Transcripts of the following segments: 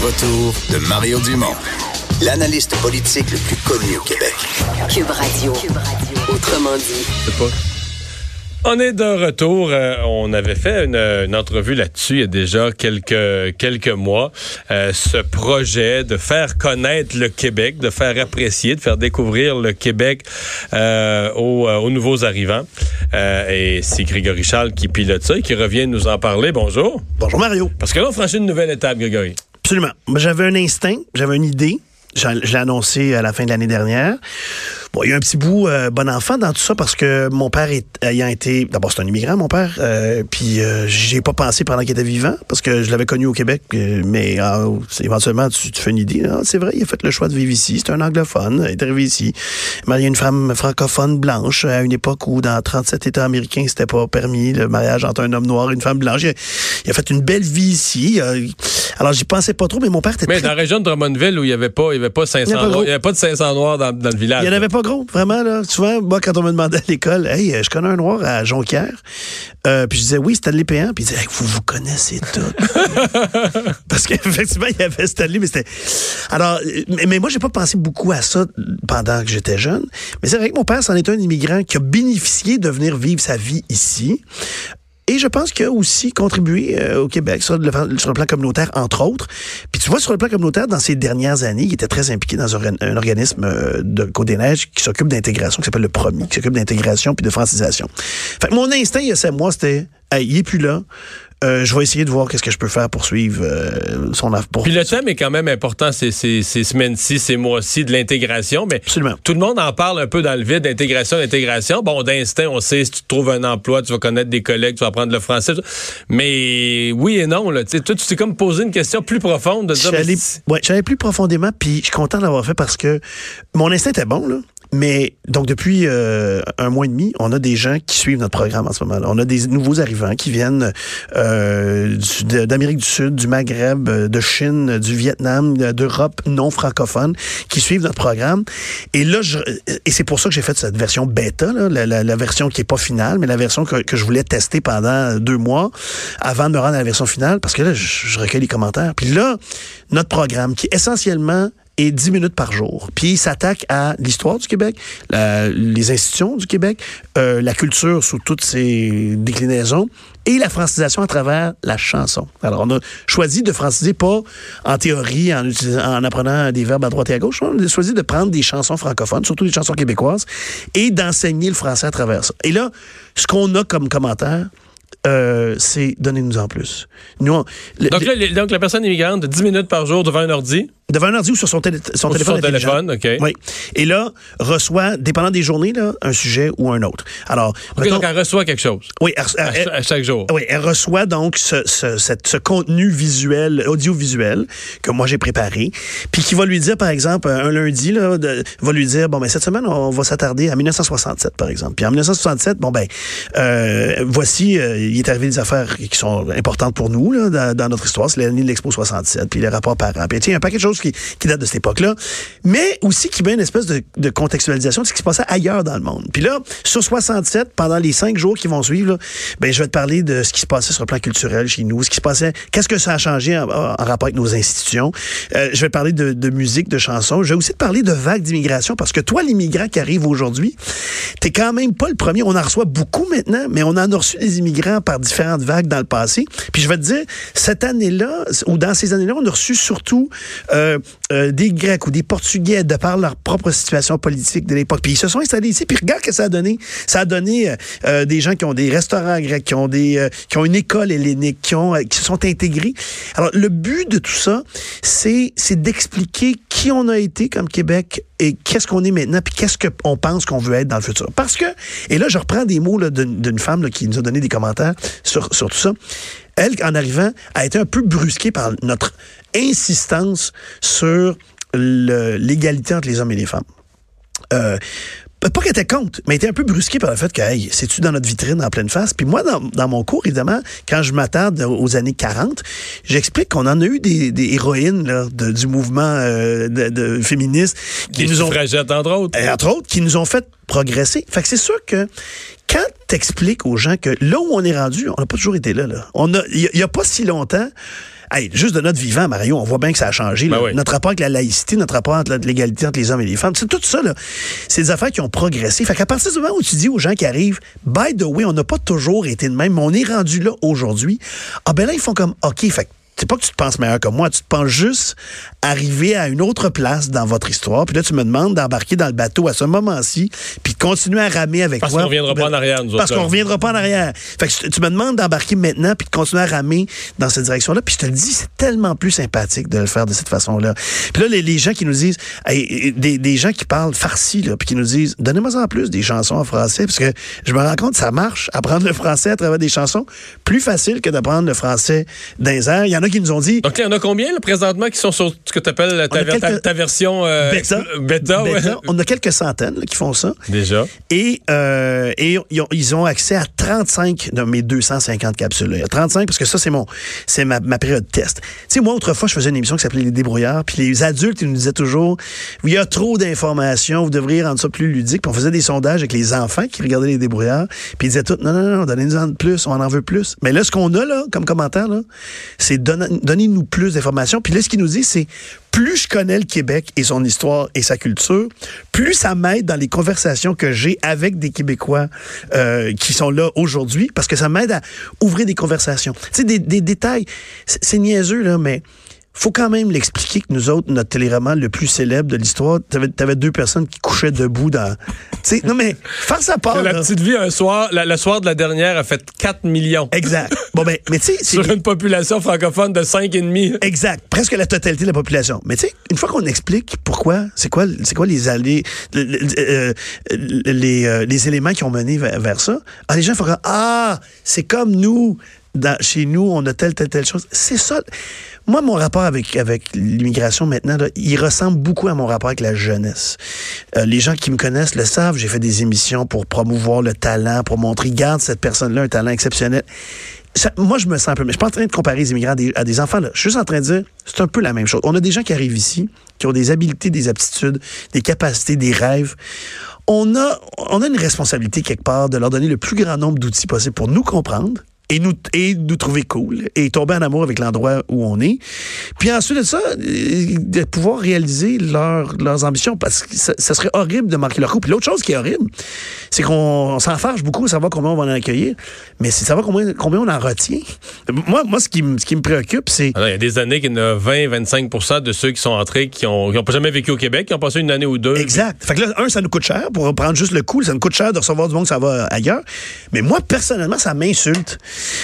retour de Mario Dumont, l'analyste politique le plus connu au Québec. Cube Radio. Autrement dit. On est de retour. Euh, on avait fait une, une entrevue là-dessus il y a déjà quelques quelques mois. Euh, ce projet de faire connaître le Québec, de faire apprécier, de faire découvrir le Québec euh, aux, aux nouveaux arrivants. Euh, et c'est Grégory Charles qui pilote ça et qui revient nous en parler. Bonjour. Bonjour Mario. Parce que là, on franchit une nouvelle étape, Grégory. Absolument. J'avais un instinct, j'avais une idée. Je l'ai annoncé à la fin de l'année dernière. Bon, il y a un petit bout euh, bon enfant dans tout ça parce que mon père est, ayant été d'abord c'est un immigrant mon père euh, puis euh, j'ai pas pensé pendant qu'il était vivant parce que je l'avais connu au Québec euh, mais c'est- éventuellement tu, tu fais une idée Ah, c'est vrai il a fait le choix de vivre ici. C'est un anglophone il est arrivé ici marié une femme francophone blanche à une époque où dans 37 États américains c'était pas permis le mariage entre un homme noir et une femme blanche. Il a, il a fait une belle vie ici Euh, alors j'y pensais pas trop mais mon père était Mais très dans la région de Drummondville où il n'y avait pas, il y avait pas 500 Il y avait pas noirs, il y avait pas de 500 noirs dans, dans le village. Il n'y en avait pas gros, vraiment. Là. Souvent, moi, quand on me demandait à l'école, hey, euh, je connais un noir à Jonquière. Euh, puis je disais, oui, Stanley Péan. Puis il disait, Hey, vous vous connaissez tout. Parce qu'effectivement, il y avait Stanley, mais c'était. Alors, mais, mais moi, j'ai pas pensé beaucoup à ça pendant que j'étais jeune. Mais c'est vrai que mon père, c'en est un immigrant qui a bénéficié de venir vivre sa vie ici. Et je pense qu'il a aussi contribué euh, au Québec sur le, sur le plan communautaire, entre autres. Puis tu vois, sur le plan communautaire, dans ces dernières années, il était très impliqué dans un, organisme euh, de Côte-des-Neiges qui s'occupe d'intégration, qui s'appelle le PROMI, qui s'occupe d'intégration puis de francisation. Fait que mon instinct, il y a ça, moi, c'était, il est plus là. Euh, je vais essayer de voir qu'est-ce que je peux faire pour suivre euh, son pour Puis le thème est quand même important ces, ces, ces semaines-ci, ces mois-ci de l'intégration, mais Absolument. tout le monde en parle un peu dans le vide, d'intégration, d'intégration. Bon, d'instinct, on sait, si tu trouves un emploi, tu vas connaître des collègues, tu vas apprendre le français. Mais oui et non, là. Tu sais, toi, tu t'es comme posé une question plus profonde de Je dire, ouais, j'allais plus profondément, puis je suis content de l'avoir fait parce que mon instinct était bon, là. Mais donc depuis euh, un mois et demi, on a des gens qui suivent notre programme en ce moment. -là. On a des nouveaux arrivants qui viennent euh, de- d'Amérique du Sud, du Maghreb, euh, de Chine, du Vietnam, euh, d'Europe non francophone, qui suivent notre programme. Et là, je, et c'est pour ça que j'ai fait cette version bêta, là, la, la- la version qui est pas finale, mais la version que, que je voulais tester pendant deux mois avant de me rendre à la version finale, parce que là, je, je recueille les commentaires. Puis là, notre programme, qui essentiellement est 10 minutes par jour. Puis il s'attaque à l'histoire du Québec, les institutions du Québec, euh, la culture sous toutes ses déclinaisons et la francisation à travers la chanson. Alors on a choisi de franciser pas en théorie, en apprenant des verbes à droite et à gauche, on a choisi de prendre des chansons francophones, surtout des chansons québécoises, et d'enseigner le français à travers ça. Et là, ce qu'on a comme commentaire, euh, c'est donnez-nous en plus. Nous, on- le- Donc la personne immigrante, 10 minutes par jour devant un ordi, devant un ordi ou sur son, télé- son ou sur téléphone. son téléphone, OK. Oui. Et là, reçoit, dépendant des journées, là, un sujet ou un autre. Alors, mettons- donc elle reçoit quelque chose oui, elle, à, elle- à chaque jour. oui, elle reçoit donc ce, ce, cette- ce contenu visuel, audiovisuel que moi j'ai préparé, puis qui va lui dire, par exemple, un lundi, là, de- va lui dire, bon, ben cette semaine, on va s'attarder à 1967, par exemple. Puis en 1967, bon, ben, euh, voici, euh, il est arrivé des affaires qui sont importantes pour nous, là, dans, notre histoire. C'est l'année de l'Expo 67, puis les rapports parents. Puis il y a un paquet de choses qui, datent de cette époque-là, mais aussi qui met une espèce de, contextualisation de ce qui se passait ailleurs dans le monde. Puis là, sur 67, pendant les cinq jours qui vont suivre, là, ben, je vais te parler de ce qui se passait sur le plan culturel chez nous, ce qui se passait, qu'est-ce que ça a changé en, en rapport avec nos institutions. Euh, je vais parler de, de musique, de chansons. Je vais aussi te parler de vagues d'immigration parce que toi, l'immigrant qui arrive aujourd'hui, t'es quand même pas le premier. On en reçoit beaucoup maintenant, mais on en a reçu des immigrants par différentes vagues dans le passé. Puis je vais te dire, cette année-là, ou dans ces années-là, on a reçu surtout euh, euh, des Grecs ou des Portugais de par leur propre situation politique de l'époque. Puis ils se sont installés ici. Puis regarde ce que ça a donné. Ça a donné euh, des gens qui ont des restaurants grecs, qui ont des, qui ont une école hellénique, qui ont, qui se sont intégrés. Alors le but de tout ça, c'est, d'expliquer qui on a été comme Québec et qu'est-ce qu'on est maintenant, puis qu'est-ce qu'on pense qu'on veut être dans le futur. Parce que, et là, je reprends des mots d'une, femme qui nous a donné des commentaires sur, tout ça. Elle, en arrivant, a été un peu brusquée par notre insistance sur l'égalité entre les hommes et les femmes. Euh, pas qu'elle était contre, mais elle était un peu brusquée par le fait que, hey, c'est-tu dans notre vitrine en pleine face? Puis moi, dans, dans mon cours, évidemment, quand je m'attarde aux années 40, j'explique qu'on en a eu des, des héroïnes là, de- du mouvement euh, de, de féministe qui Des nous ont entre autres. et entre autres, qui nous ont fait progresser. Fait que c'est sûr que quand t'expliques aux gens que là où on est rendu, on n'a pas toujours été là. là. On a, il y, a- il y a pas si longtemps, Hey, juste de notre vivant, Mario, on voit bien que ça a changé. Ben oui. Notre rapport avec la laïcité, notre rapport avec l'égalité entre les hommes et les femmes, c'est tout ça, là. C'est des affaires qui ont progressé. Fait qu'à partir du moment où tu dis aux gens qui arrivent, by the way, on n'a pas toujours été de même, mais on est rendu là aujourd'hui. Ah ben là, ils font comme, OK, fait c'est pas que tu te penses meilleur que moi, tu te penses juste arriver à une autre place dans votre histoire. Puis là, tu me demandes d'embarquer dans le bateau à ce moment-ci, puis de continuer à ramer avec Parce toi. qu'on reviendra pas en arrière, nous Parce qu'on reviendra pas en arrière. Fait que tu me demandes d'embarquer maintenant, puis de continuer à ramer dans cette direction-là. Puis je te le dis, c'est tellement plus sympathique de le faire de cette façon-là. Puis là, les, les gens qui nous disent, hey, des, des gens qui parlent farci, là, puis qui nous disent, donnez-moi en plus des chansons en français, parce que je me rends compte, ça marche, apprendre le français à travers des chansons, plus facile que d'apprendre le français airs. Il y en a qui nous ont dit, Donc il y en a combien, là, présentement, qui sont sur ce que tu appelles ta, a ta- version euh, bêta, bêta, ouais. bêta. on a quelques centaines là, qui font ça. Déjà. Et, euh, et ils, ont, ils ont accès à 35 de mes 250 capsules. là. 35 parce que ça, c'est mon c'est ma, ma période test. Tu sais, moi, autrefois, je faisais une émission qui s'appelait Les débrouillards. Puis les adultes, ils nous disaient toujours il y a trop d'informations, vous devriez rendre ça plus ludique. Puis on faisait des sondages avec les enfants qui regardaient les débrouillards. Puis ils disaient tout non, non, non, donnez-nous en de plus, on en veut plus. Mais là, ce qu'on a là, comme commentaire, là, c'est donne- donnez-nous plus d'informations. Puis là, ce qu'ils nous disent, c'est plus je connais le Québec et son histoire et sa culture, plus ça m'aide dans les conversations que j'ai avec des Québécois euh, qui sont là aujourd'hui, parce que ça m'aide à ouvrir des conversations. Tu des, détails, c'est c'est niaiseux, là, mais faut quand même l'expliquer que nous autres, notre téléroman le plus célèbre de l'histoire, t'avais avais deux personnes qui couchaient debout dans... Tu sais, non mais, faire sa part, la là. petite vie, un soir, la- le soir de la dernière a fait 4 millions. Exact. Bon, ben, mais tu sais, c'est Sur une population francophone de 5,5. Exact. Presque la totalité de la population. Mais tu sais, une fois qu'on explique pourquoi, c'est quoi, c'est quoi les allées, le- le- euh, les, euh, les éléments qui ont mené vers, vers ça, ah, les gens font comme, ah, c'est comme nous, dans- chez nous, on a telle, telle, telle chose. C'est ça. Moi, mon rapport avec, avec l'immigration maintenant, là, il ressemble beaucoup à mon rapport avec la jeunesse. Euh, les gens qui me connaissent le savent, j'ai fait des émissions pour promouvoir le talent, pour montrer, garde cette personne-là un talent exceptionnel. Ça- moi, je me sens un peu. Mais je suis pas en train de comparer les immigrants à des, enfants. Là. Je suis juste en train de dire, c'est un peu la même chose. On a des gens qui arrivent ici, qui ont des habiletés, des aptitudes, des capacités, des rêves. On a, on a une responsabilité quelque part de leur donner le plus grand nombre d'outils possible pour nous comprendre. Et nous, et nous trouver cool et tomber en amour avec l'endroit où on est. Puis ensuite de ça, euh, de pouvoir réaliser leur- leurs ambitions parce que ça, ça serait horrible de marquer leur coup. Puis l'autre chose qui est horrible, c'est qu'on on s'en fâche beaucoup à savoir combien on va en accueillir, mais c'est de savoir combien, combien on en retient. Moi, moi ce, qui, me- ce qui me préoccupe, c'est il y a des années qu'il y en a 20-25% de ceux qui sont entrés qui ont, qui ont pas jamais vécu au Québec, qui ont passé une année ou deux. Exact. Fait que là, un, ça nous coûte cher pour prendre juste le coup. Ça nous coûte cher de recevoir du monde que ça va ailleurs. Mais moi, personnellement, ça m'insulte.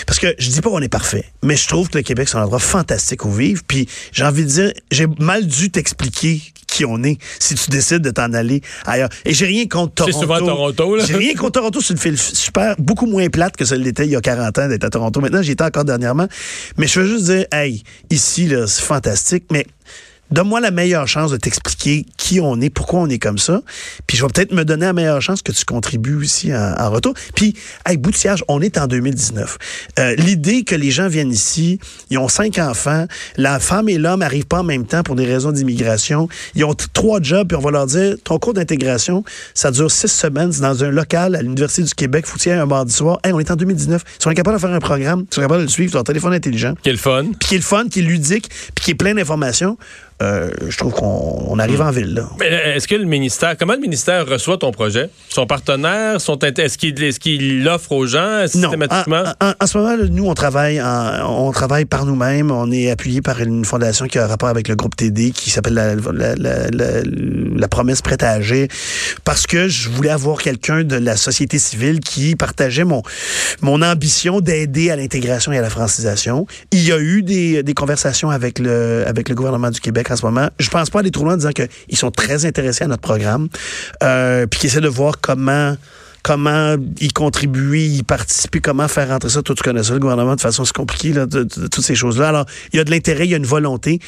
Parce que je dis pas qu'on est parfait, mais je trouve que le Québec, c'est un endroit fantastique où vivre. Puis j'ai envie de dire, j'ai mal dû t'expliquer qui on est si tu décides de t'en aller ailleurs. Et j'ai rien contre C'est Toronto. souvent Toronto, là. J'ai rien contre Toronto. C'est une ville super, beaucoup moins plate que ça l'était il y a 40 ans d'être à Toronto. Maintenant, j'y étais encore dernièrement. Mais je veux juste dire, hey, ici, là, c'est fantastique. Mais Donne-moi la meilleure chance de t'expliquer qui on est, pourquoi on est comme ça. Puis je vais peut-être me donner la meilleure chance que tu contribues aussi en, en retour. Puis, hey, bout de siège, on est en 2019. Euh, L'idée que les gens viennent ici, ils ont cinq enfants, la femme et l'homme n'arrivent pas en même temps pour des raisons d'immigration. Ils ont trois jobs, puis on va leur dire, ton cours d'intégration, ça dure six semaines, c'est dans un local à l'Université du Québec, faut-il un mardi soir. Hey, on est en 2019. Ils sont incapables de faire un programme, ils sont capables de le suivre sur leur téléphone intelligent Quel fun. puis qui est le fun, qui est ludique, puis qui est plein d'informations, euh, je trouve qu'on on arrive en ville. Euh, est-ce que le ministère, comment le ministère reçoit ton projet? Son partenaire, son est-ce qu'il l'offre aux gens Non. systématiquement? En, en- en ce moment, nous, on travaille, en- on travaille par nous-mêmes. On est appuyé par une fondation qui a un rapport avec le groupe TD qui s'appelle la, la, la- la- la promesse prête à agir. Parce que je voulais avoir quelqu'un de la société civile qui partageait mon, mon ambition d'aider à l'intégration et à la francisation. Il y a eu des, des conversations avec le, avec le gouvernement du Québec en ce moment. Je pense pas aller trop loin en disant qu'ils sont très intéressés à notre programme, euh, puis qu'ils essaient de voir comment comment y contribuer, y participer, comment faire rentrer ça. Toi, tu connais ça, le gouvernement, de façon, c'est compliqué, là, de toutes ces choses-là. Alors, il y a de l'intérêt, il y a une volonté.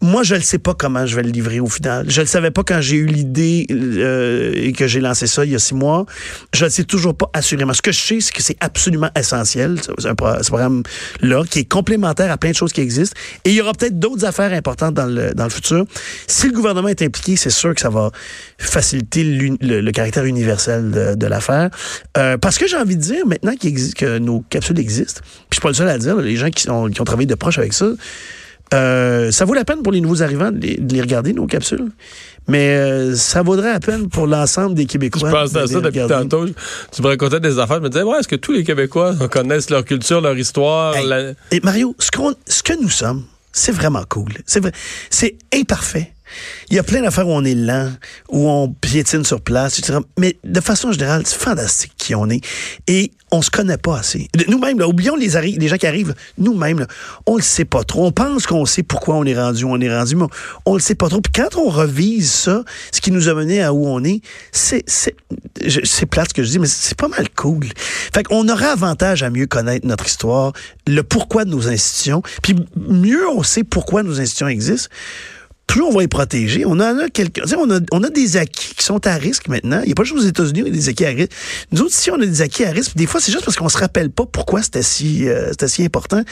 Moi, je ne sais pas comment je vais le livrer au final. Je ne le savais pas quand j'ai eu l'idée euh, et que j'ai lancé ça il y a six mois. Je ne le sais toujours pas assurément. Ce que je sais, c'est que c'est absolument essentiel, ce programme-là, qui est complémentaire à plein de choses qui existent. Et il y aura peut-être d'autres affaires importantes dans le, dans le futur. Si le gouvernement est impliqué, c'est sûr que ça va faciliter le, le caractère universel de, l'affaire. faire. Euh, parce que j'ai envie de dire, maintenant que nos capsules existent, puis je suis pas le seul à dire, les gens qui ont travaillé de proche avec ça, euh, ça vaut la peine pour les nouveaux arrivants de les, regarder, nos capsules. Mais euh, ça vaudrait la peine pour l'ensemble des Québécois. Je pense à ça depuis tantôt. Tu me racontais des affaires. Je me disais, ouais, est-ce que tous les Québécois connaissent leur culture, leur histoire? Et Mario, ce, ce que nous sommes, c'est vraiment cool. C'est vrai. C'est imparfait. Il y a plein d'affaires où on est lent, où on piétine sur place, etc. Mais de façon générale, c'est fantastique qui on est. Et on se connaît pas assez. Nous-mêmes, oublions les, gens qui arrivent, nous-mêmes, on le sait pas trop. On pense qu'on sait pourquoi on est rendu où on est rendu, mais on, le sait pas trop. Puis quand on revise ça, ce qui nous a mené à où on est, c'est c'est plate ce que je dis, mais c'est pas mal cool. Fait qu'on aura avantage à mieux connaître notre histoire, le pourquoi de nos institutions, puis mieux on sait pourquoi nos institutions existent plus on va les protéger. On en a quelques, on a, des acquis qui sont à risque maintenant. Il n'y a pas juste aux États-Unis, on a des acquis à risque. Nous autres, ici, on a des acquis à risque. Des fois, c'est juste parce qu'on se rappelle pas pourquoi c'était si, euh, si important.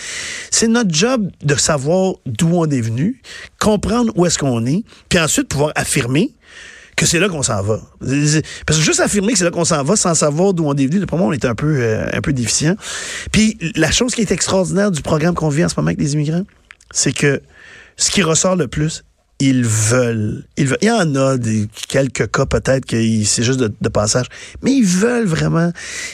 C'est notre job de savoir d'où on est venu, comprendre où est-ce qu'on est, puis ensuite pouvoir affirmer que c'est là qu'on s'en va. Parce que juste affirmer que c'est là qu'on s'en va sans savoir d'où on est venu, pour moi, on est un peu, euh, un peu déficient. Puis la chose qui est extraordinaire du programme qu'on vit en ce moment avec les immigrants, c'est que ce qui ressort le plus, ils veulent. Il y en a des, quelques cas peut-être que c'est juste de, passage, mais ils veulent vraiment.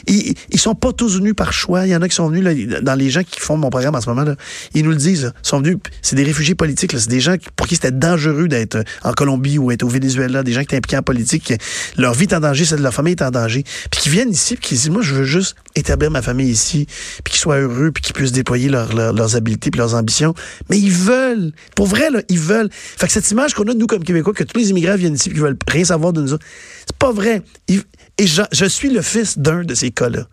Ils, ils sont pas tous venus par choix. Il y en a qui sont venus là, dans les gens qui font mon programme en ce moment là. Ils nous le disent. Ils sont venus. C'est des réfugiés politiques. C'est des gens pour qui c'était dangereux d'être en Colombie ou être au Venezuela. Des gens qui étaient impliqués en politique. Leur vie est en danger, celle de leur famille est en danger. Puis qui viennent ici, puis qui disent moi je veux juste établir ma famille ici, puis qu'ils soient heureux, puis qu'ils puissent déployer leurs habiletés puis leurs ambitions. Mais ils veulent. Pour vrai là, ils veulent. Fait que cette image qu'on a nous comme Québécois, que tous les immigrants viennent ici et qu'ils veulent rien savoir de nous autres, c'est pas vrai. Et je, suis le fils d'un de ces cas-là,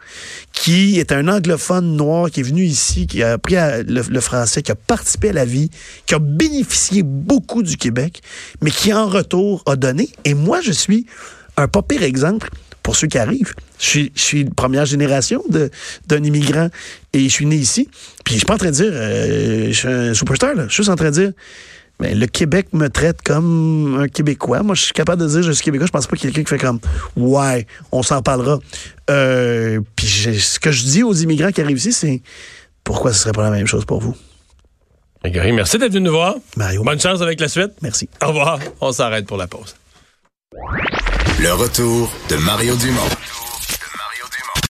qui est un anglophone noir qui est venu ici, qui a appris le, français, qui a participé à la vie, qui a bénéficié beaucoup du Québec, mais qui en retour a donné. Et moi, je suis un pas pire exemple pour ceux qui arrivent. Je suis, je suis première génération d'un immigrant et je suis né ici. Puis je suis pas en train de dire, euh, je suis un superstar, là. Je suis juste en train de dire, mais le Québec me traite comme un Québécois. Moi, je suis capable de dire je suis Québécois. Je pense pas qu'il y ait quelqu'un qui fait comme Ouais, on s'en parlera. Euh, puis ce que je dis aux immigrants qui arrivent ici, c'est pourquoi ce serait pas la même chose pour vous? merci d'être venu nous voir. Mario. Bonne chance avec la suite. Merci. Au revoir. On s'arrête pour la pause. Le retour de Mario Dumont.